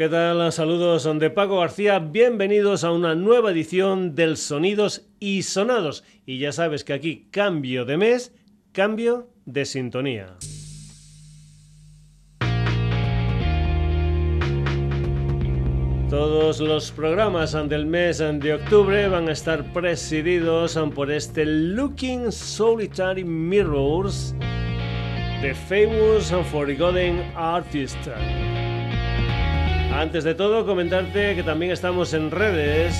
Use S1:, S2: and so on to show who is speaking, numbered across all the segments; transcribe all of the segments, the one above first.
S1: ¿Qué tal? Saludos de Paco García. Bienvenidos a una nueva edición del Sonidos y Sonados. Y ya sabes que aquí cambio de mes, cambio de sintonía. Todos los programas del mes de octubre van a estar presididos por este Looking Solitary Mirrors The Famous and Forgotten Artist. Antes de todo, comentarte que también estamos en redes,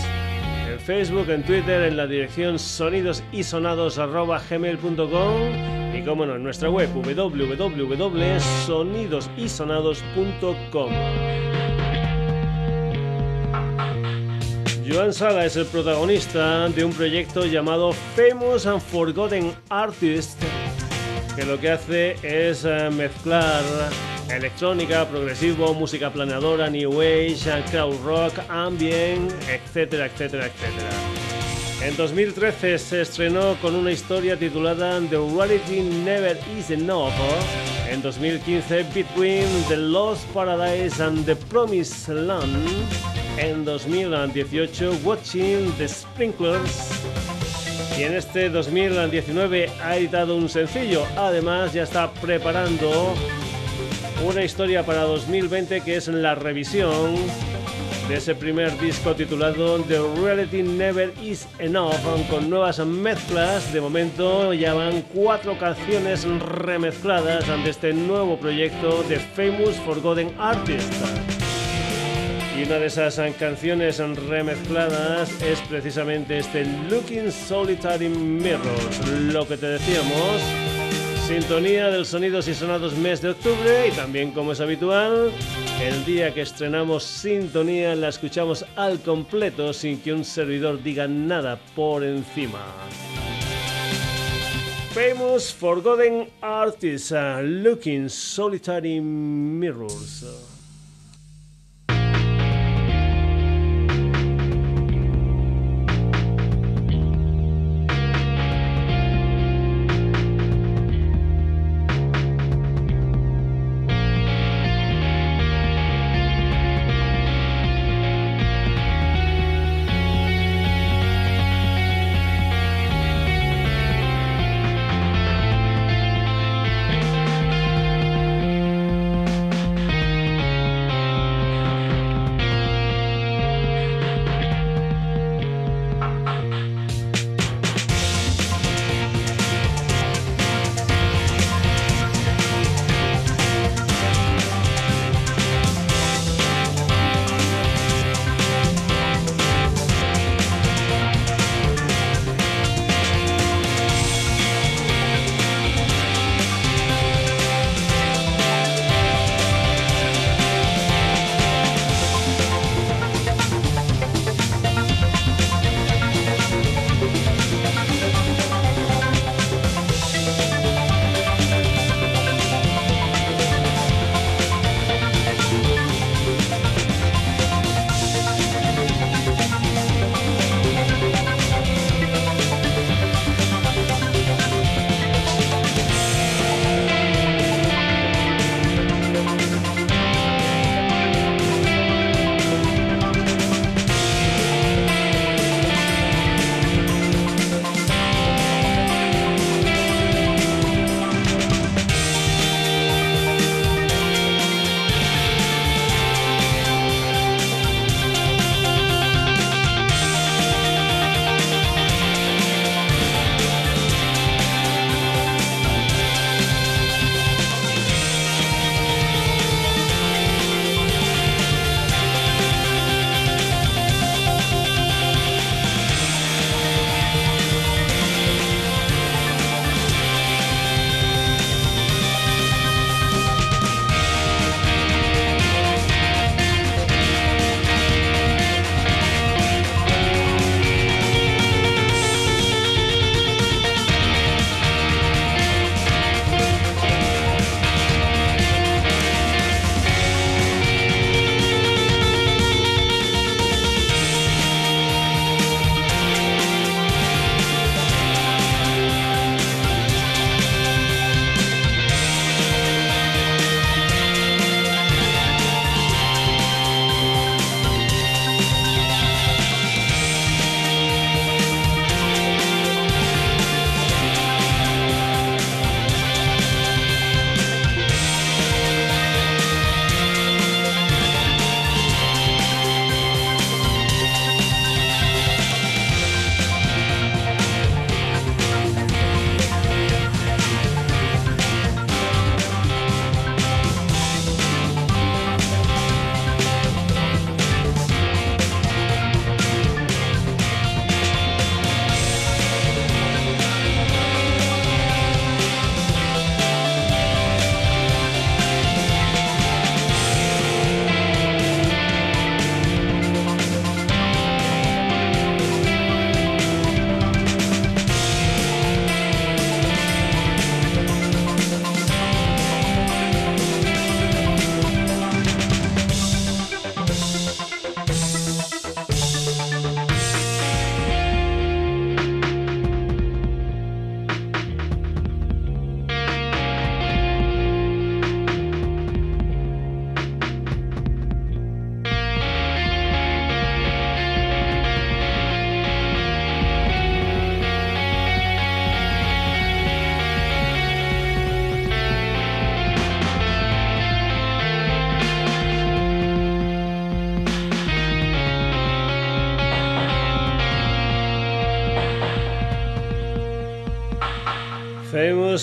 S1: en Facebook, en Twitter, en la dirección sonidosisonados.gmail.com y como no, en nuestra web www.sonidosisonados.com. Joan Sala es el protagonista de un proyecto llamado Famous and Forgotten Artist, que lo que hace es eh, mezclar electrónica, progresivo, música planeadora, new age, crowd rock, ambient, etcétera, etcétera, etcétera. En 2013 se estrenó con una historia titulada The Reality Never Is Enough. En 2015 Between the Lost Paradise and the Promised Land. En 2018 Watching the Sprinklers. Y en este 2019 ha editado un sencillo. Además ya está preparando una historia para 2020 que es la revisión de ese primer disco titulado The Reality Never Is Enough con nuevas mezclas. De momento ya van cuatro canciones remezcladas ante este nuevo proyecto de Famous Forgotten Artist. Y una de esas canciones remezcladas es precisamente este Looking Solitary Mirrors, lo que te decíamos Sintonía del Sonidos y Sonados mes de octubre y también como es habitual, el día que estrenamos Sintonía la escuchamos al completo sin que un servidor diga nada por encima. Famous Forgotten Artists Looking Solitary Mirrors.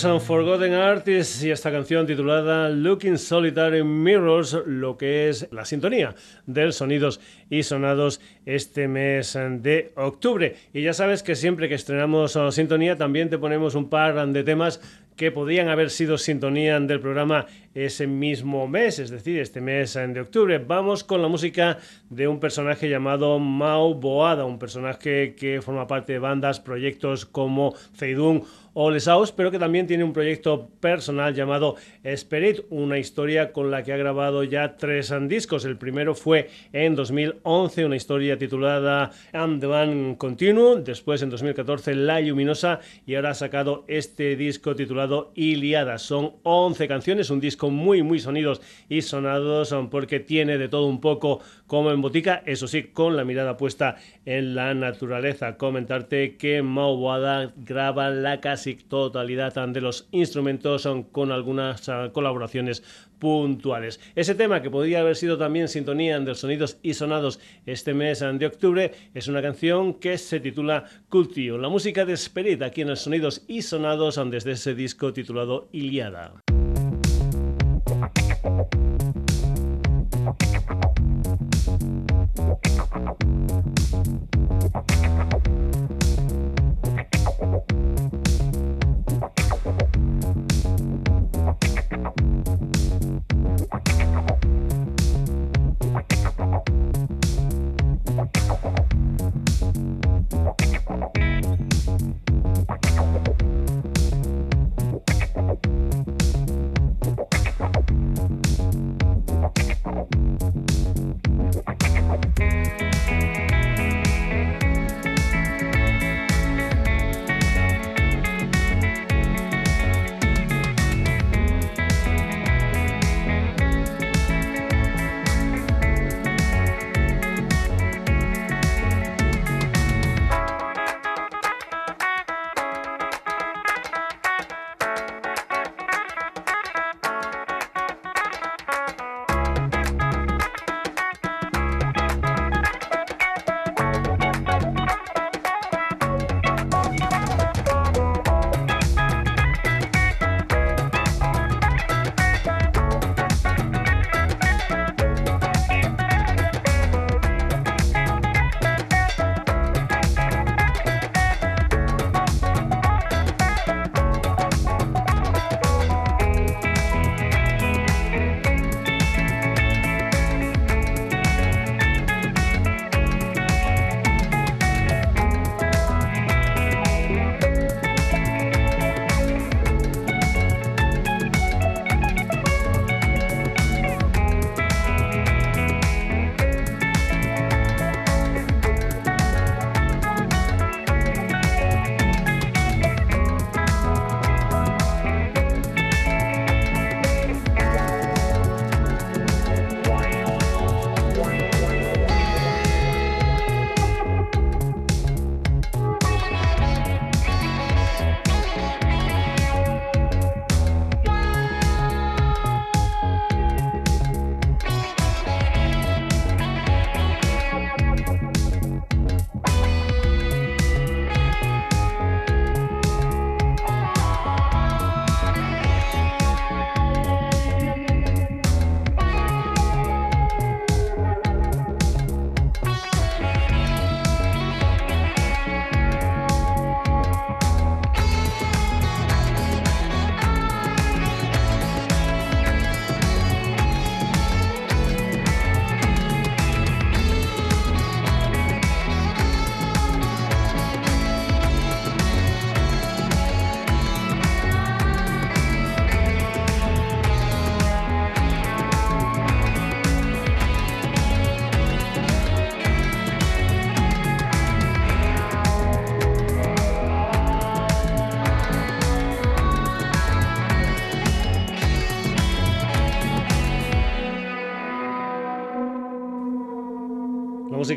S1: And Forgotten Artists y esta canción titulada Looking Solitary Mirrors, lo que es la sintonía del sonidos y sonados este mes de octubre. Y ya sabes que siempre que estrenamos sintonía también te ponemos un par de temas que podían haber sido sintonía del programa ese mismo mes, es decir, este mes de octubre. Vamos con la música de un personaje llamado Mao Boada, un personaje que forma parte de bandas, proyectos como Feidun o Les pero que también tiene un proyecto personal llamado Spirit, una historia con la que ha grabado ya tres discos. El primero fue en 2011, una historia titulada And the One Continuo, después en 2014 La Luminosa y ahora ha sacado este disco titulado Iliada. Son 11 canciones, un disco muy, muy sonidos y sonados porque tiene de todo un poco como en botica, eso sí, con la mirada puesta en la naturaleza. Comentarte que Mao Boada graba la casi totalidad de los instrumentos con algunas ah, colaboraciones puntuales. Ese tema que podría haber sido también sintonía de sonidos y sonados este mes de octubre es una canción que se titula Cultio, la música de Spirit aquí en los sonidos y sonados desde ese disco titulado Iliada. Thank you.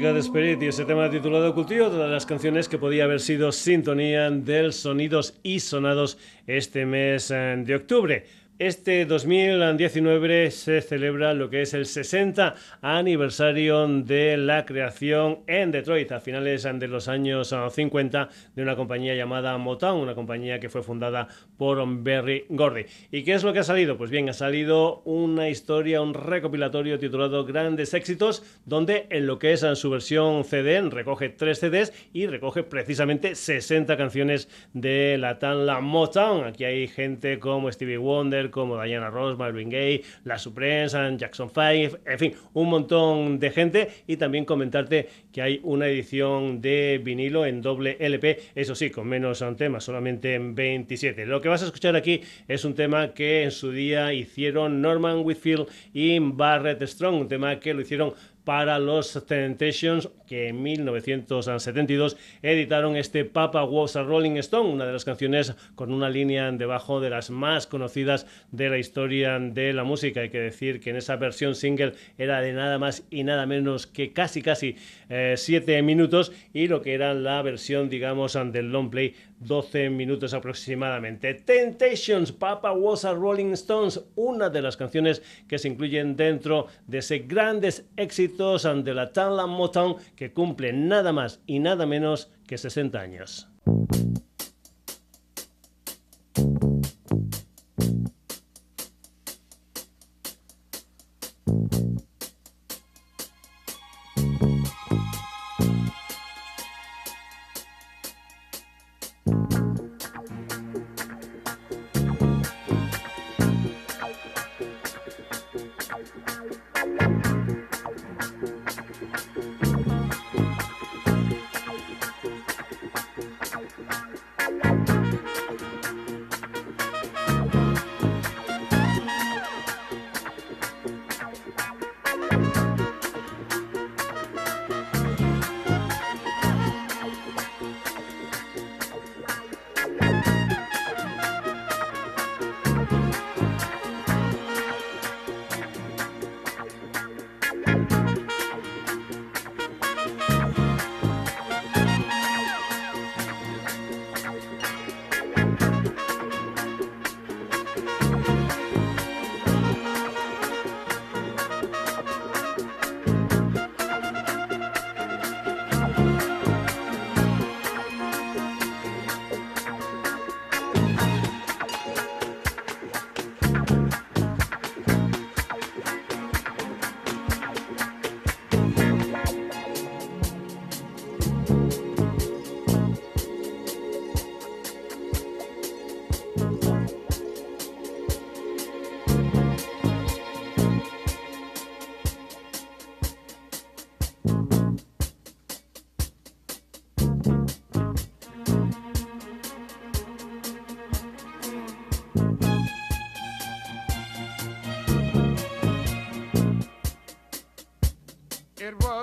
S1: Música de y ese tema titulado Cultivo, todas las canciones que podía haber sido sintonía del Sonidos y Sonados este mes eh, de octubre. Este 2019 se celebra lo que es el 60 aniversario de la creación en Detroit a finales de los años 50 de una compañía llamada Motown, una compañía que fue fundada por Berry Gordy. ¿Y qué es lo que ha salido? Pues bien, ha salido una historia, un recopilatorio titulado Grandes Éxitos, donde en lo que es su versión CD recoge tres CDs y recoge precisamente 60 canciones de la tan la Motown. Aquí hay gente como Stevie Wonder, como Diana Ross, Marvin Gaye, La Supremes, Jackson 5, en fin, un montón de gente y también comentarte que hay una edición de vinilo en doble LP, eso sí, con menos temas, solamente en 27. Lo que vas a escuchar aquí es un tema que en su día hicieron Norman Whitfield y Barrett Strong, un tema que lo hicieron para los Temptations, que en 1972 editaron este Papa Was a Rolling Stone, una de las canciones con una línea debajo de las más conocidas de la historia de la música. Hay que decir que en esa versión single era de nada más y nada menos que casi casi 7 eh, minutos y lo que era la versión, digamos, del long play 12 minutos aproximadamente. Temptations, Papa Was a Rolling Stones, una de las canciones que se incluyen dentro de ese grandes éxitos de la Tanla Motown que cumple nada más y nada menos que 60 años.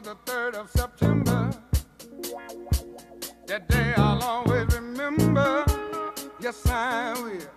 S2: the 3rd of September. That day I'll always remember. Yes, I will.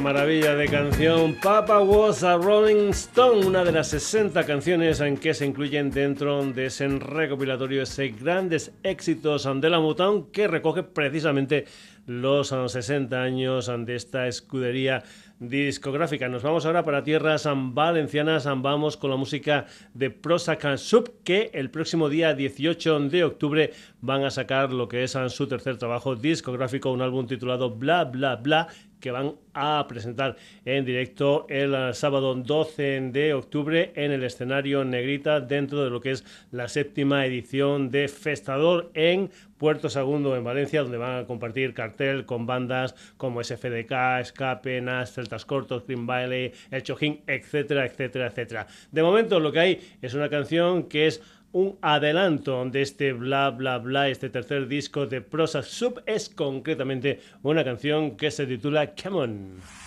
S1: maravilla de canción. Papa was a Rolling Stone, una de las 60 canciones en que se incluyen dentro de ese recopilatorio, ese grandes éxitos de la Motown que recoge precisamente los 60 años de esta escudería discográfica. Nos vamos ahora para tierras valencianas, vamos con la música de Prozac Sub, que el próximo día 18 de octubre van a sacar lo que es su tercer trabajo discográfico, un álbum titulado Bla Bla Bla, que van a presentar en directo el eh, sábado 12 de octubre en el escenario Negrita dentro de lo que es la séptima edición de Festador en Puerto Segundo en Valencia, donde van a compartir cartel con bandas como SFDK, Escape, Nas, Celtas Cortos, Green Valley, El Chojín, etcétera, etcétera, etcétera. De momento lo que hay es una canción que es un adelanto de este bla bla bla, este tercer disco de Prosa Sub es concretamente una canción que se titula Come On.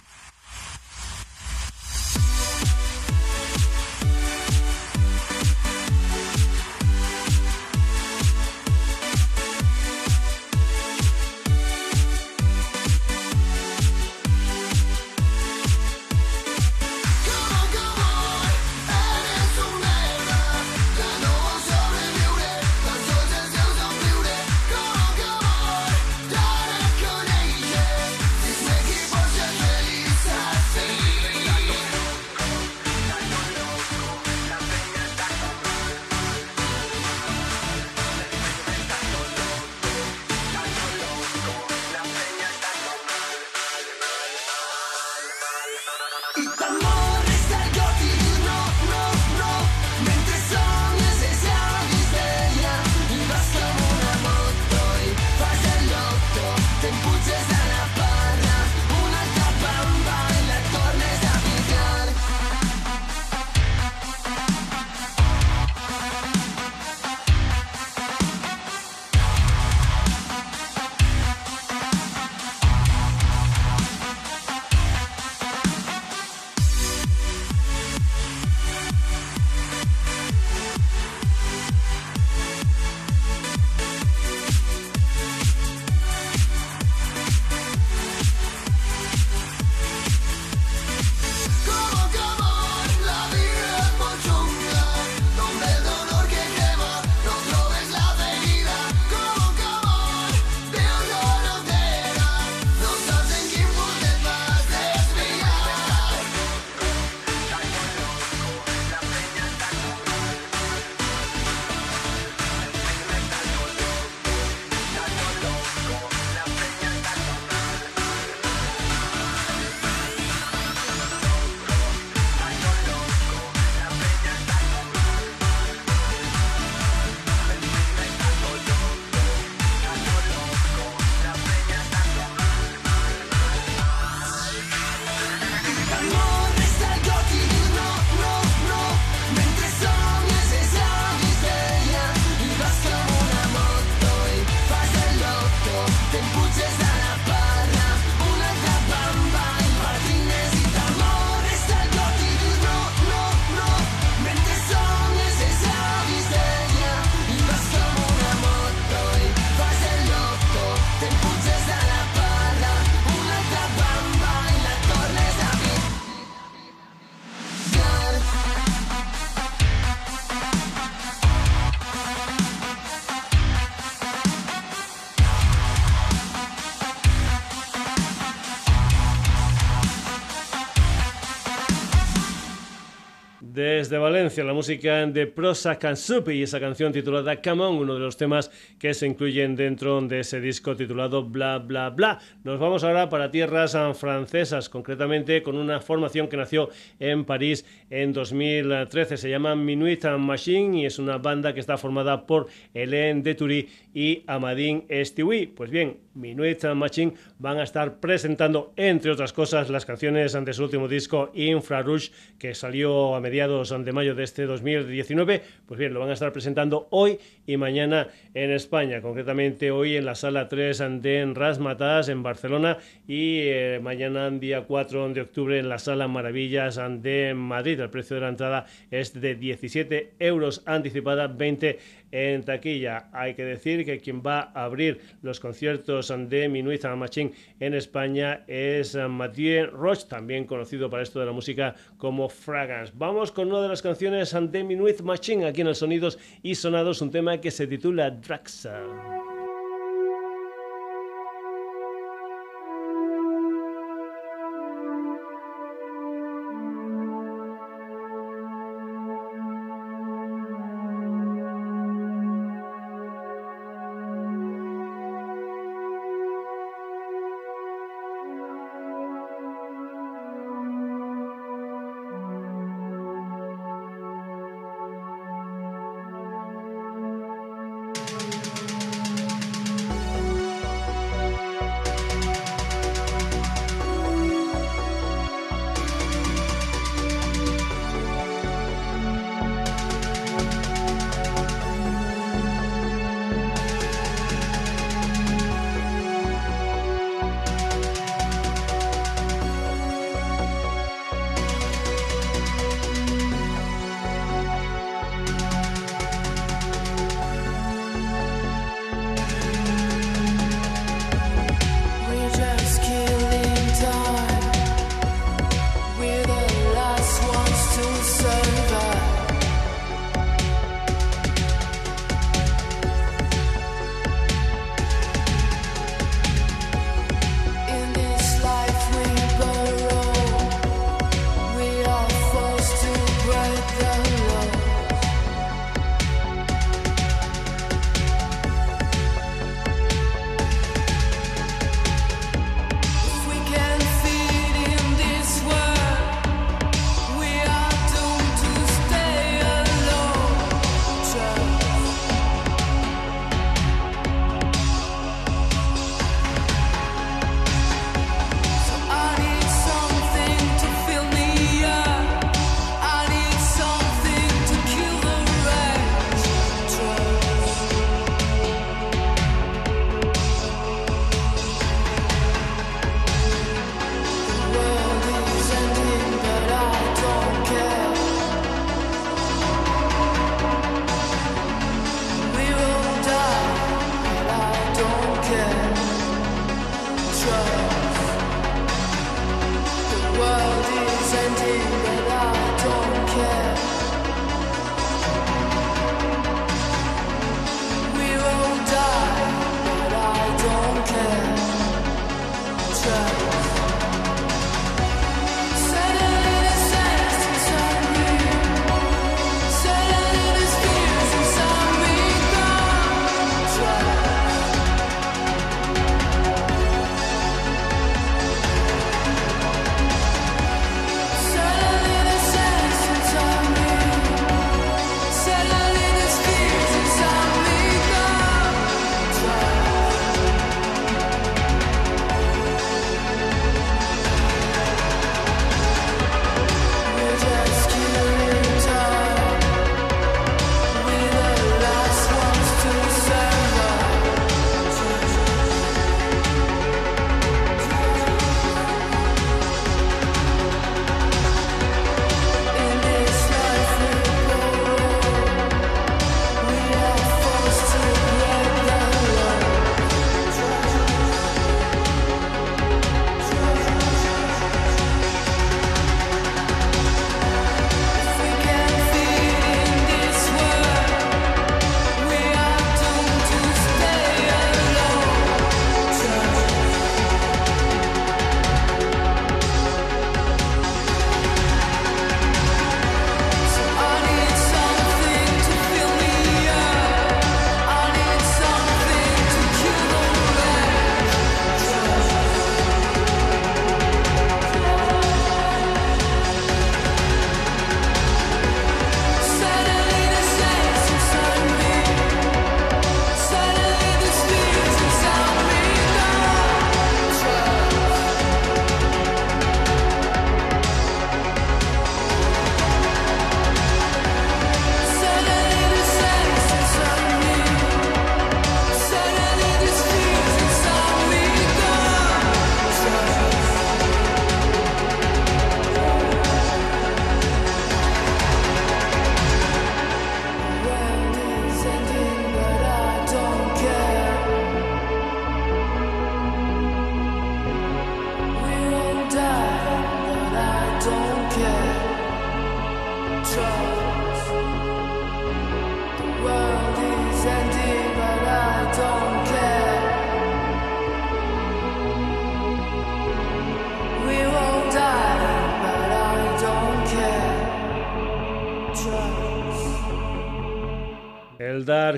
S1: Desde Valencia, la música de Prosa Cansupi y esa canción titulada Come On, uno de los temas que se incluyen dentro de ese disco titulado Bla Bla Bla. Nos vamos ahora para tierras francesas, concretamente con una formación que nació en París en 2013. Se llama Minuit Machine y es una banda que está formada por Hélène Deturi y Amadine Estiwi. Pues bien, Minuit Machine van a estar presentando, entre otras cosas, las canciones de su último disco Infrarouge, que salió a mediados de mayo de este 2019, pues bien, lo van a estar presentando hoy y mañana en España, concretamente hoy en la sala 3 de Rasmatas en Barcelona y eh, mañana día 4 de octubre en la sala Maravillas de Madrid. El precio de la entrada es de 17 euros anticipada, 20 en taquilla. Hay que decir que quien va a abrir los conciertos de Minuit Machine en España es Mathieu Roche, también conocido para esto de la música como Fragrance. Vamos con una de las canciones de Minuit Machine aquí en el Sonidos y Sonados, un tema que se titula Draxa.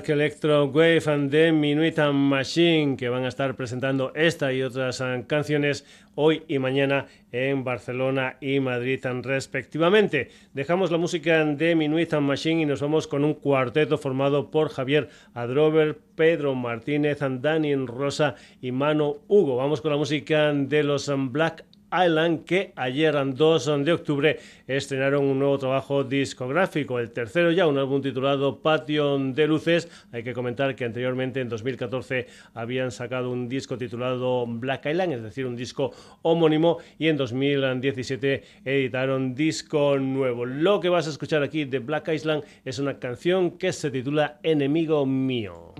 S1: Dark Electro Wave and the Minuit Machine, que van a estar presentando esta y otras ah, canciones hoy y mañana en Barcelona y Madrid respectivamente. Dejamos la música de Minuit Machine y nos vamos con un cuarteto formado por Javier Adrover, Pedro Martínez, Daniel Rosa y Mano Hugo. Vamos con la música de los Black Island, que ayer, 2 de octubre, estrenaron un nuevo trabajo discográfico, el tercero ya, un álbum titulado Patio de Luces. Hay que comentar que anteriormente, en 2014, habían sacado un disco titulado Black Island, es decir, un disco homónimo, y en 2017 editaron disco nuevo. Lo que vas a escuchar aquí de Black Island es una canción que se titula Enemigo Mío.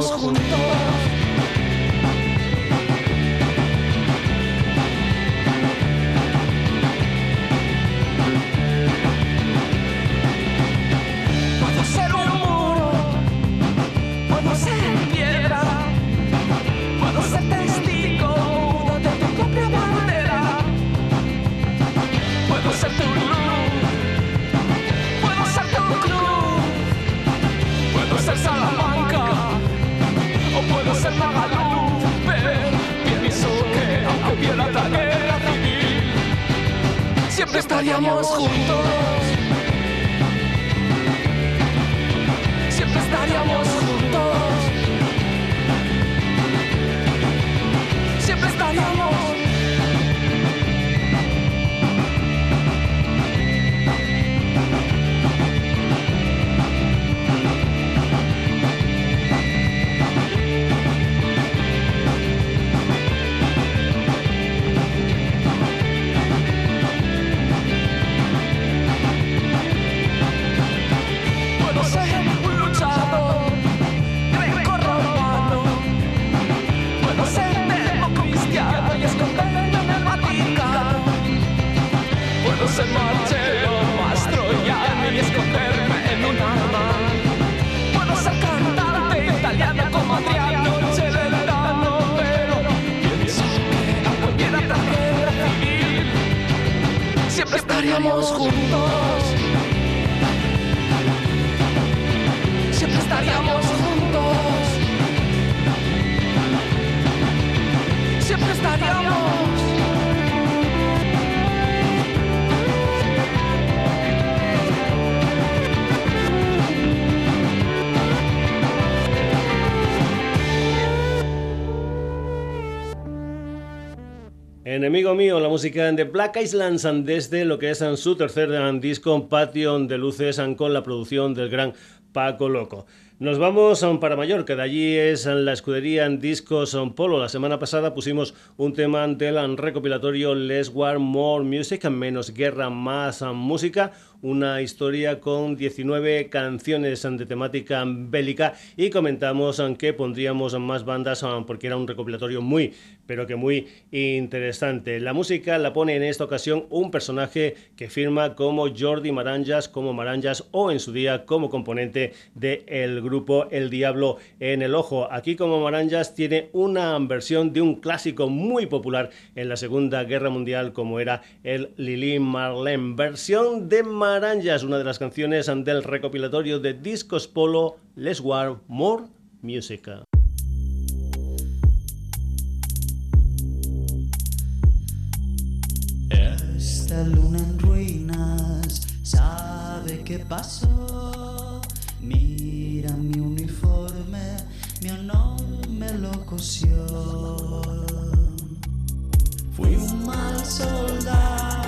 S1: Estamos juntos. estaríamos juntos. Siempre estaríamos Enemigo mío, la música de Black Islands desde lo que es su tercer disco Patio de Luces con la producción del gran Paco Loco. Nos vamos para Mallorca, de allí es la escudería en Discos Polo. La semana pasada pusimos un tema del recopilatorio Less War More Music, menos guerra, más música, una historia con 19 canciones de temática bélica y comentamos que pondríamos más bandas porque era un recopilatorio muy, pero que muy interesante. La música la pone en esta ocasión un personaje que firma como Jordi Maranjas, como Maranjas o en su día como componente del grupo El Diablo en el Ojo. Aquí como Maranjas tiene una versión de un clásico muy popular en la Segunda Guerra Mundial como era el Lili Marlene, versión de Guaranjas, una de las canciones del recopilatorio de Discos Polo, Let's War More Music.
S3: Esta luna en ruinas sabe qué pasó. Mira mi uniforme, mi honor me lo cosió. Fui un mal soldado.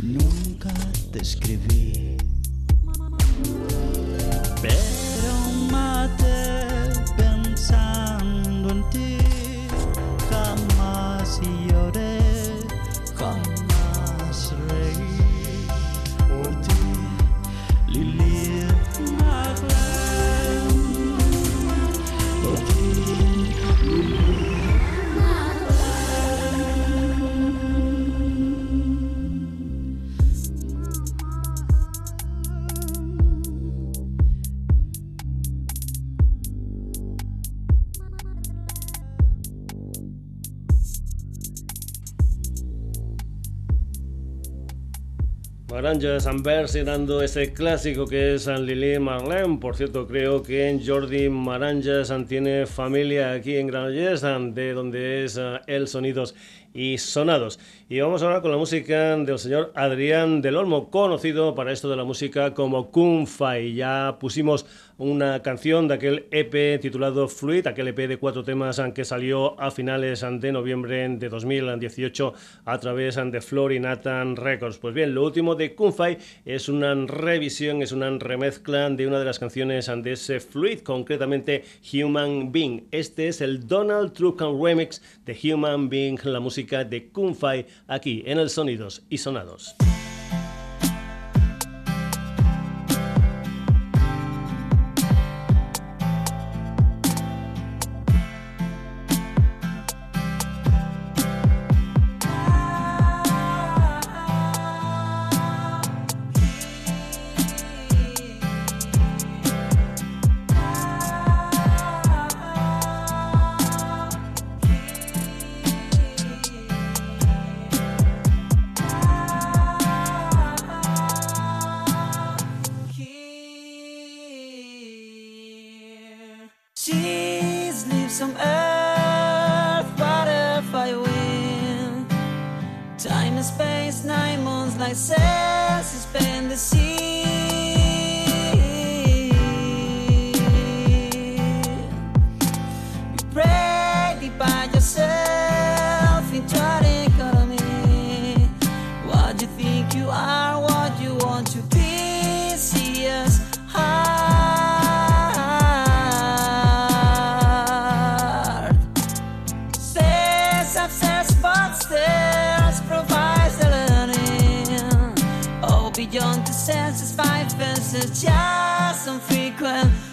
S3: nunca te escribí.
S1: Maranjas versionando ese clásico que es Lili Marlene. Por cierto, creo que Jordi Maranjas tiene familia aquí en Granollers, de donde es eh, el Sonidos y Sonados. Y vamos ahora con la música del señor Adrián del Olmo, conocido para esto de la música como Kung Fai. Ya pusimos una canción de aquel EP titulado Fluid, aquel EP de cuatro temas que salió a finales de noviembre de 2018 a través de Florinatan Records. Pues bien, lo último de Kunfai es una revisión, es una remezcla de una de las canciones de ese Fluid, concretamente Human Being. Este es el Donald Trump remix de Human Being, la música de Kunfai, aquí en el Sonidos y Sonados.
S4: messages just and frequent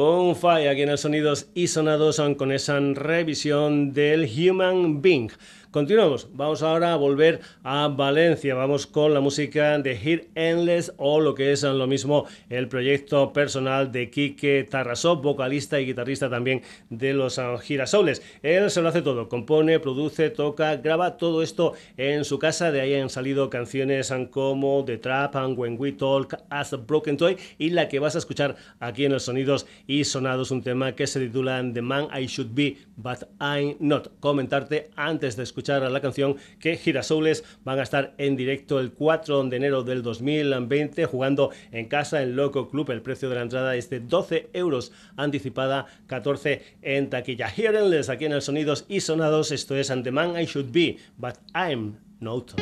S4: Go aquí en el Sonidos y Sonados con esa revisión del Human Being. Continuamos, vamos ahora a volver a Valencia, vamos con la música de Hit Endless o lo que es lo mismo el proyecto personal de Kike Tarrasov, vocalista y guitarrista también de los Girasoles. Él se lo hace todo, compone, produce, toca, graba todo esto en su casa, de ahí han salido canciones como The Trap and When We Talk as a Broken Toy y la que vas a escuchar aquí en los sonidos y sonados, un tema que se titula The Man I Should Be But I'm Not. Comentarte antes de escuchar la canción que Girasoules van a estar en directo el 4 de enero del 2020 jugando en casa en Loco Club. El precio de la entrada es de 12 euros anticipada, 14 en taquilla. Hearenless aquí en el Sonidos y Sonados. Esto es the Man I Should Be, but I'm not.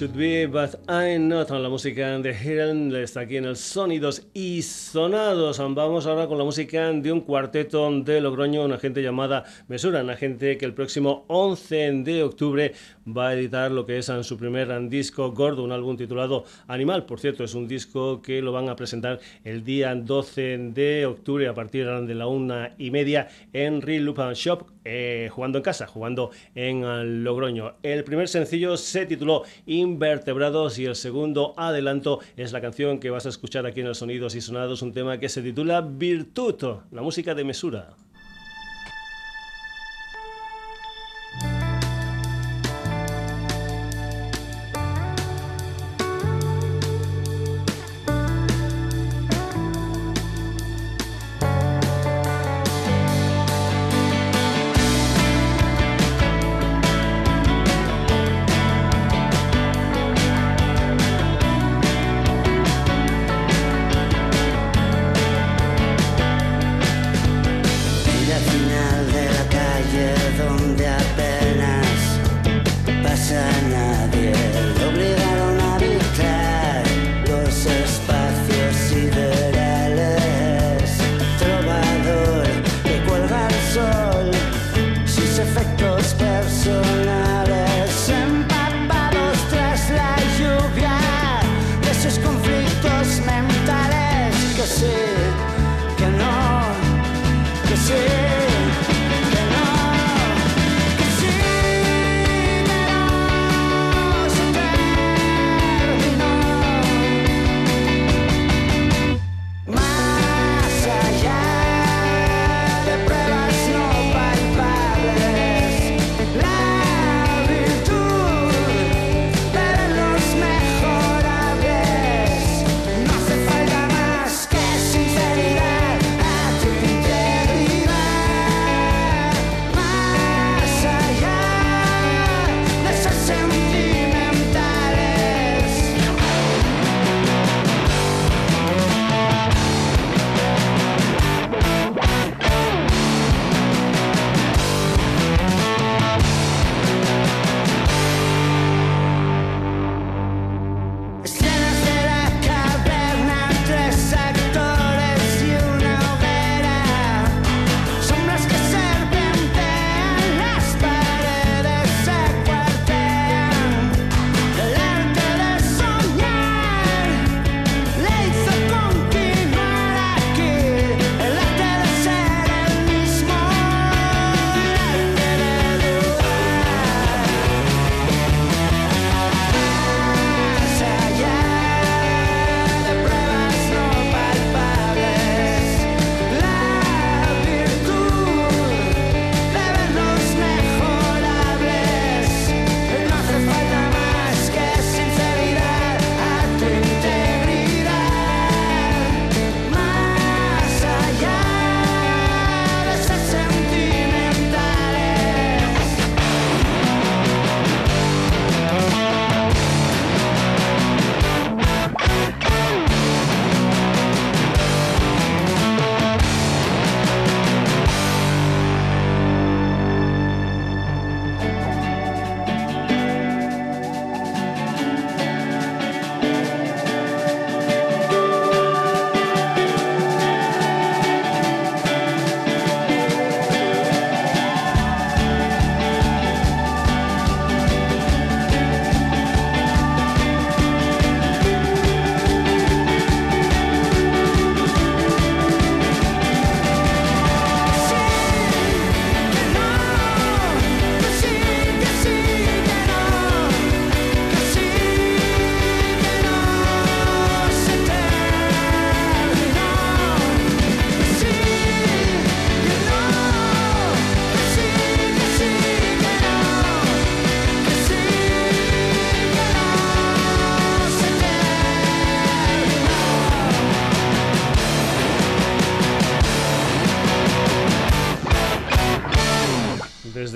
S4: Should Be, But I'm Not, la música de Helen está aquí en el Sonidos y Sonados. Vamos ahora con la música de un cuarteto de Logroño, una gente llamada Mesura, una gente que el próximo 11 de octubre va a editar lo que es su primer disco gordo, un álbum titulado Animal. Por cierto, es un disco que lo van a presentar el día 12 de octubre a partir de la una y media en Real Shop, eh, jugando en casa, jugando en Logroño. El primer sencillo se
S5: tituló Invertebrados y el segundo adelanto es la canción que vas a escuchar aquí en el Sonidos y Sonados, un tema que se titula Virtud, la música de mesura.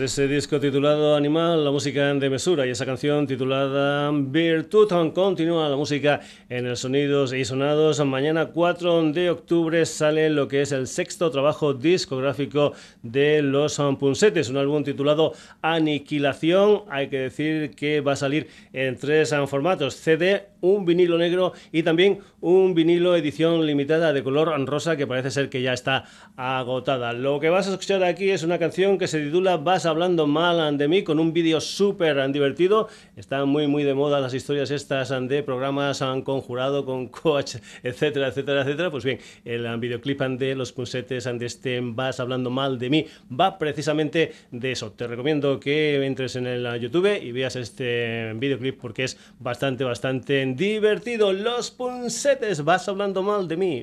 S5: Ese disco titulado Animal, la música de mesura y esa canción titulada Virtud continúa la música en el Sonidos y Sonados. Mañana 4 de octubre sale lo que es el sexto trabajo discográfico de los Punsetes, un álbum titulado Aniquilación. Hay que decir que va a salir en tres formatos, CD,
S1: un vinilo negro y también un vinilo edición limitada de color rosa que parece ser que ya está agotada. Lo que vas a escuchar aquí es una canción que se titula Vas hablando mal de mí con un vídeo súper divertido. Están muy muy moda las historias estas de programas han conjurado con coach, etcétera, etcétera, etcétera. Pues bien, el videoclip de los punsetes de este Vas hablando mal de mí va precisamente de eso. Te recomiendo que entres en el YouTube y veas este videoclip porque es bastante, bastante divertido. Los punsetes, vas hablando mal de mí.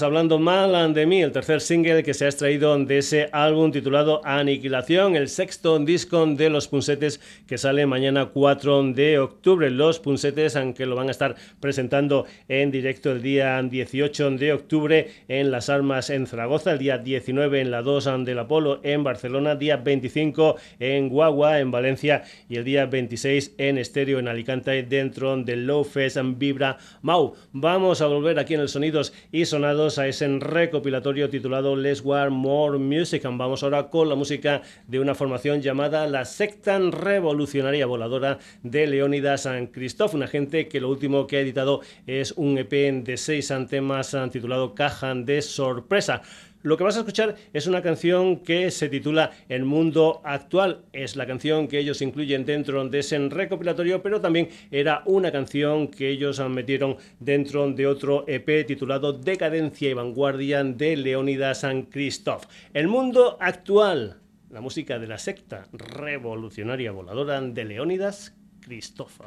S1: Hablando mal de mí, el tercer single que se ha extraído de ese álbum titulado Aniquilación, el sexto disco de Los Punsetes que sale mañana 4 de octubre. Los Punsetes, aunque lo van a estar presentando en directo el día 18 de octubre en Las Armas en Zaragoza, el día 19 en la 2 del Apolo en Barcelona, día 25 en Guagua en Valencia y el día 26 en Estéreo en Alicante dentro del Low Fest Vibra Mau. Vamos a volver aquí en el Sonidos y Sonados a ese recopilatorio titulado Let's War More Music. Vamos ahora con la música de una formación llamada la Secta Revolucionaria Voladora de Leónidas San Cristóf, una gente que lo último que ha editado es un EP de seis temas titulado Caja de Sorpresa. Lo que vas a escuchar es una canción que se titula El mundo actual. Es la canción que ellos incluyen dentro de ese recopilatorio, pero también era una canción que ellos metieron dentro de otro EP titulado Decadencia y Vanguardia de Leónidas San Christoph. El mundo actual. La música de la secta revolucionaria voladora de Leónidas Christoph.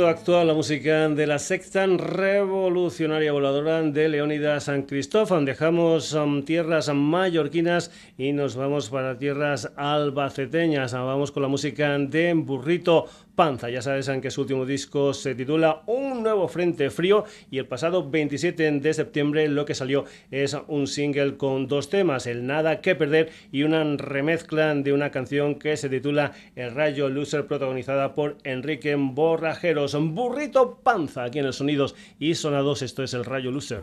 S6: Actual,
S1: la música de la secta revolucionaria voladora de Leónidas San Cristóbal. Dejamos um, tierras mallorquinas y nos vamos para tierras albaceteñas. Vamos con la música de Burrito Panza. Ya sabes que su último disco se titula Un nuevo frente frío y el pasado 27 de septiembre lo que salió es un single con dos temas, El Nada que Perder y una remezcla de una canción que se titula El Rayo Loser protagonizada por Enrique Borrajeros. Burrito Panza aquí en el Sonidos y Sonados. Esto es El Rayo Loser.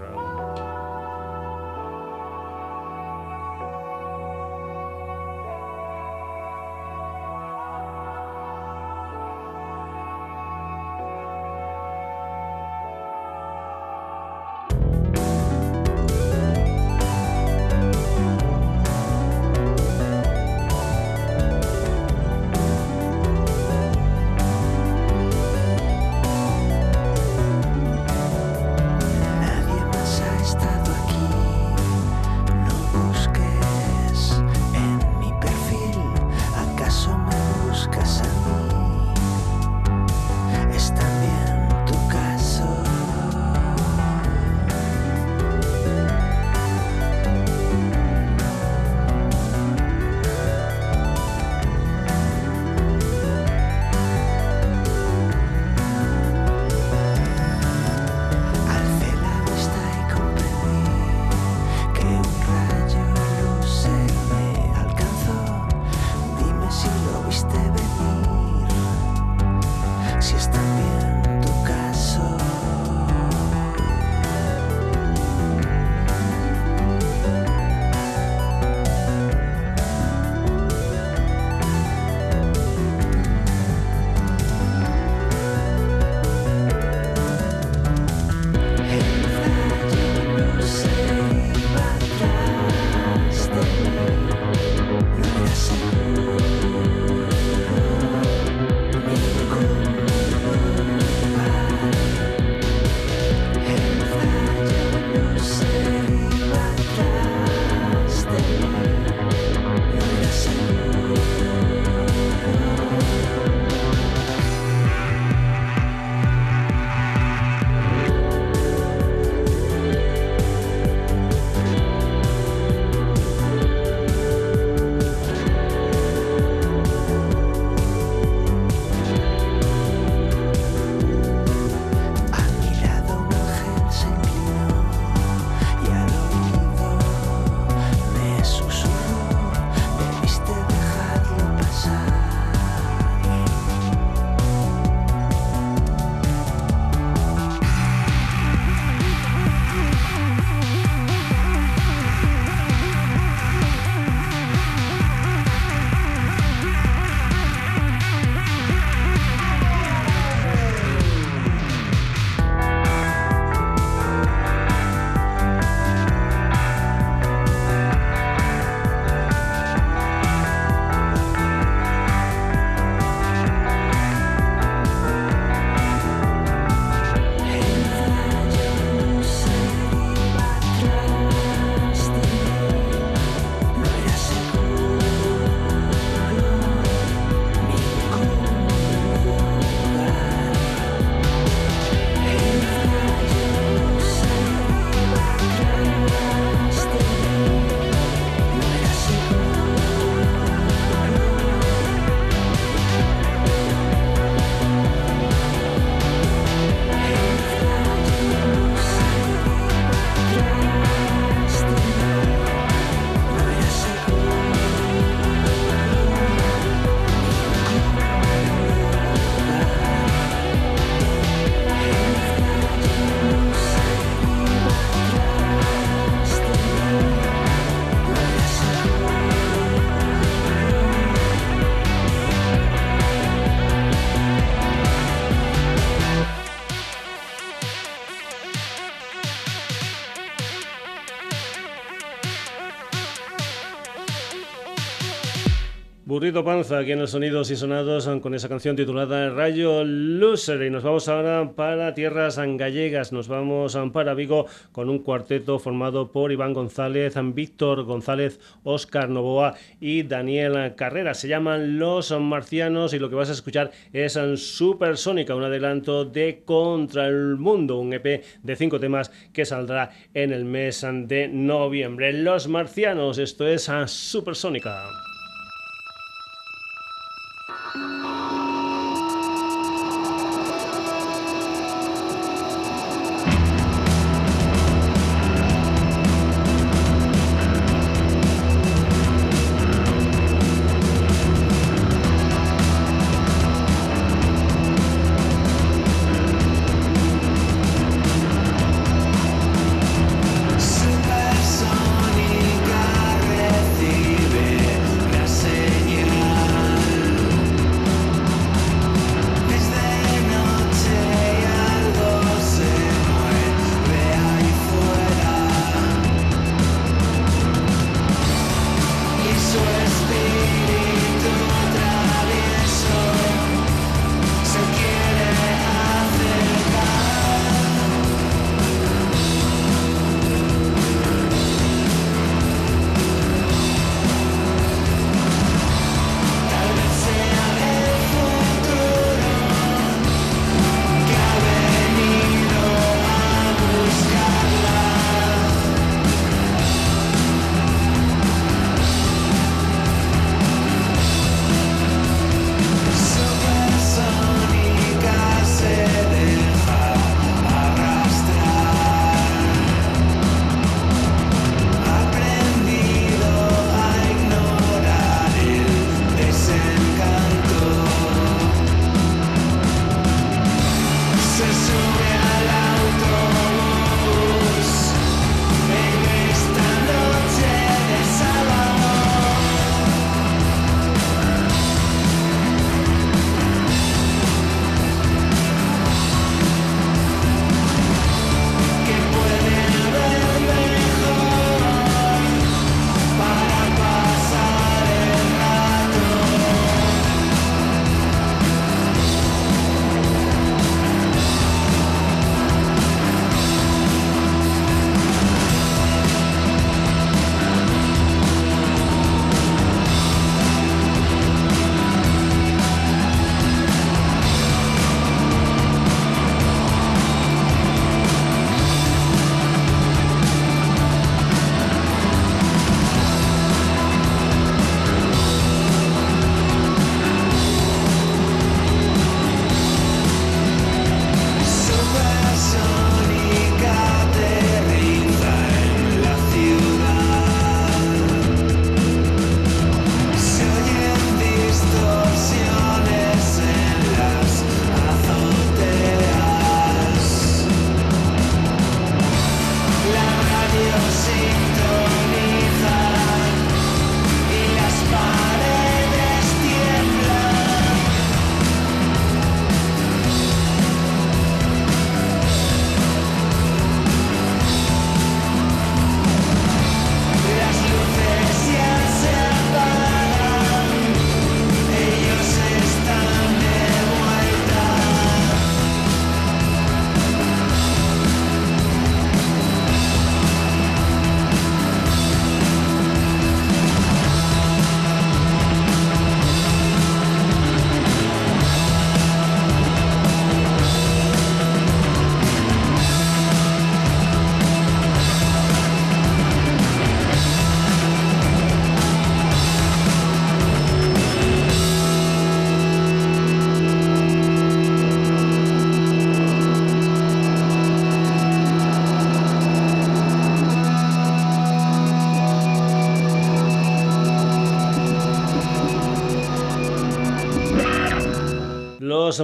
S1: Burrito Panza aquí en los Sonidos y Sonados con esa canción titulada Rayo Loser y nos vamos ahora para tierras gallegas, nos vamos para Vigo con un cuarteto formado por Iván González, Víctor González, Óscar Novoa y Daniel Carrera. Se llaman Los Marcianos y lo que vas a escuchar es Supersónica, un adelanto de Contra el Mundo, un EP de cinco temas que saldrá en el mes de noviembre. Los Marcianos, esto es Supersónica.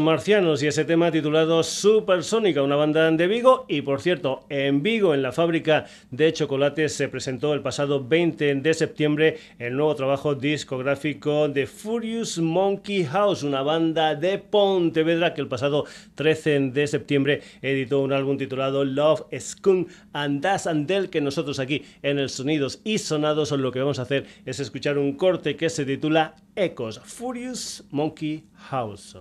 S7: Marcianos y ese tema titulado Supersónica, una banda de Vigo. Y por cierto, en Vigo, en la fábrica de chocolates, se presentó el pasado 20 de septiembre el nuevo trabajo discográfico de Furious Monkey House, una banda de Pontevedra que el pasado 13 de septiembre editó un álbum titulado Love Skunk and Das and Del, que nosotros aquí en el Sonidos y Sonados lo que vamos a hacer es escuchar un corte que se titula Echoes, Furious Monkey House.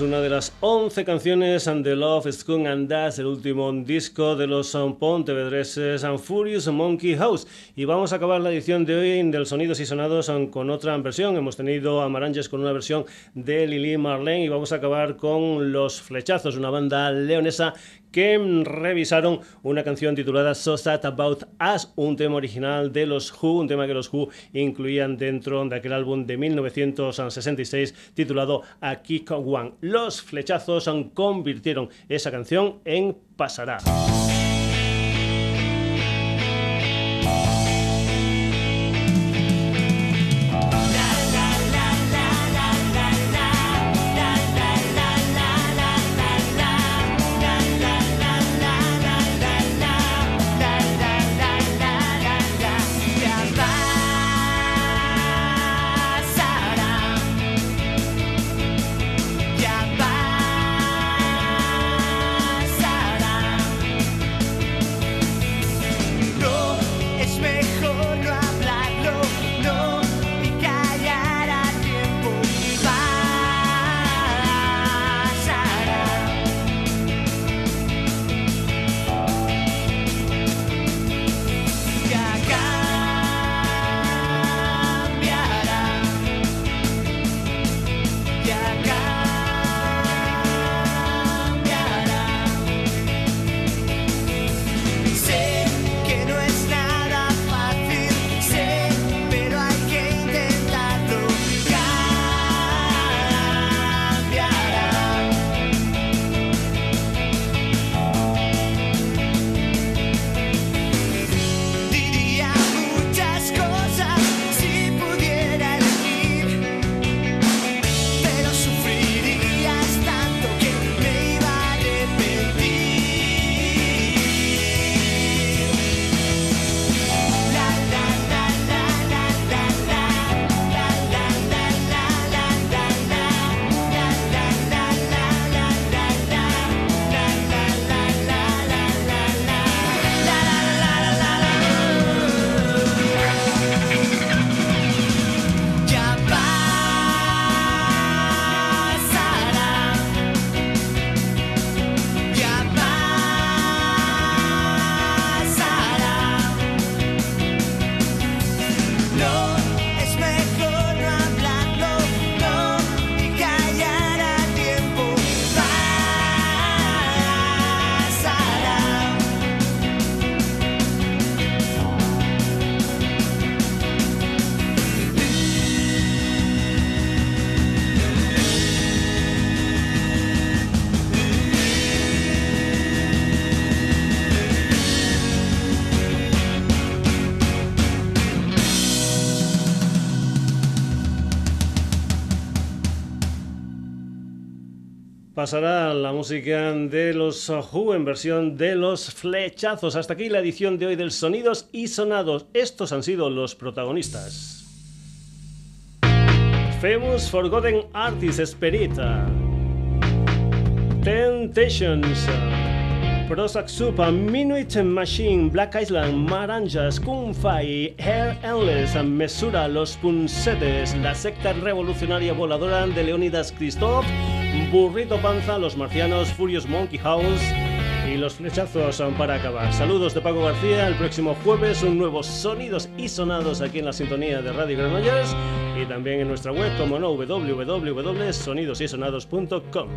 S7: Una de las 11 canciones and The Love Skunk and Das, el último disco de los Pontevedreses and Furious Monkey House. Y vamos a acabar la edición de hoy del Sonidos y Sonados con otra versión. Hemos tenido a con una versión de Lili Marlene y vamos a acabar con Los Flechazos, una banda leonesa que revisaron una canción titulada So Sad About Us, un tema original de los Who, un tema que los Who incluían dentro de aquel álbum de 1966 titulado A Kick One. Los flechazos convirtieron esa canción en Pasará.
S1: Pasará la música de los Who en versión de los flechazos. Hasta aquí la edición de hoy del Sonidos y Sonados. Estos han sido los protagonistas. Famous Forgotten Artist Esperita. Temptations. Prozac Soup, Minuit Machine, Black Island, Maranjas, Kung Fai, Hair Endless, Mesura, Los Punsetes, La Secta Revolucionaria Voladora de Leonidas Christoph, Burrito Panza, Los Marcianos, Furious Monkey House y Los Flechazos son para acabar. Saludos de Paco García, el próximo jueves un nuevo Sonidos y Sonados aquí en la sintonía de Radio Granollers y también en nuestra web como no www.sonidosysonados.com.